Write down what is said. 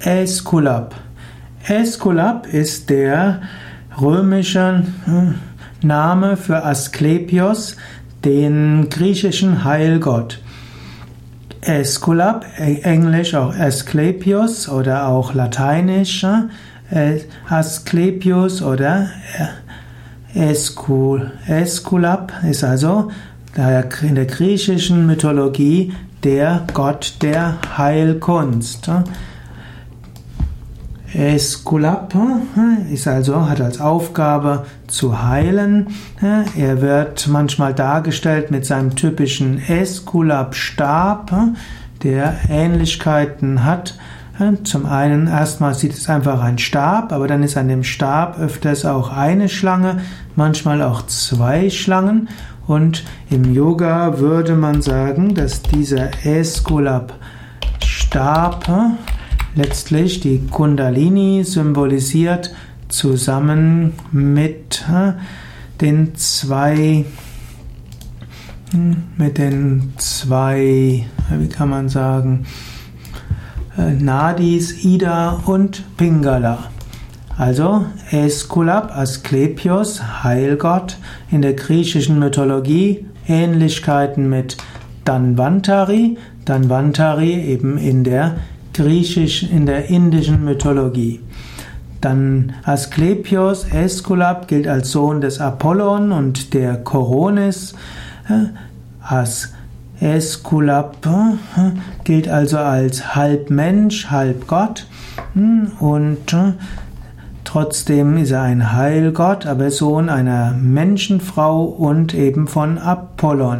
Äskulap. Äskulap ist der römische hm, Name für Asklepios, den griechischen Heilgott. Äskulap, englisch auch Asklepios oder auch lateinisch äh, Asklepios oder Äskul. Äskulap ist also in der griechischen Mythologie der Gott der Heilkunst. Eskulap ist also, hat als Aufgabe zu heilen. Er wird manchmal dargestellt mit seinem typischen Eskulap-Stab, der Ähnlichkeiten hat. Zum einen, erstmal sieht es einfach ein Stab, aber dann ist an dem Stab öfters auch eine Schlange, manchmal auch zwei Schlangen. Und im Yoga würde man sagen, dass dieser Eskulap-Stab letztlich die Kundalini symbolisiert, zusammen mit den zwei hm, mit den zwei, wie kann man sagen, äh, Nadis, Ida und Pingala. Also Eskulap, Asklepios, Heilgott in der griechischen Mythologie, Ähnlichkeiten mit Danvantari, Danvantari eben in der griechisch in der indischen Mythologie. Dann Asklepios, Aeskulap gilt als Sohn des Apollon und der Koronis. As Aeskulap gilt also als halb Mensch, halb Gott und trotzdem ist er ein Heilgott, aber Sohn einer Menschenfrau und eben von Apollon.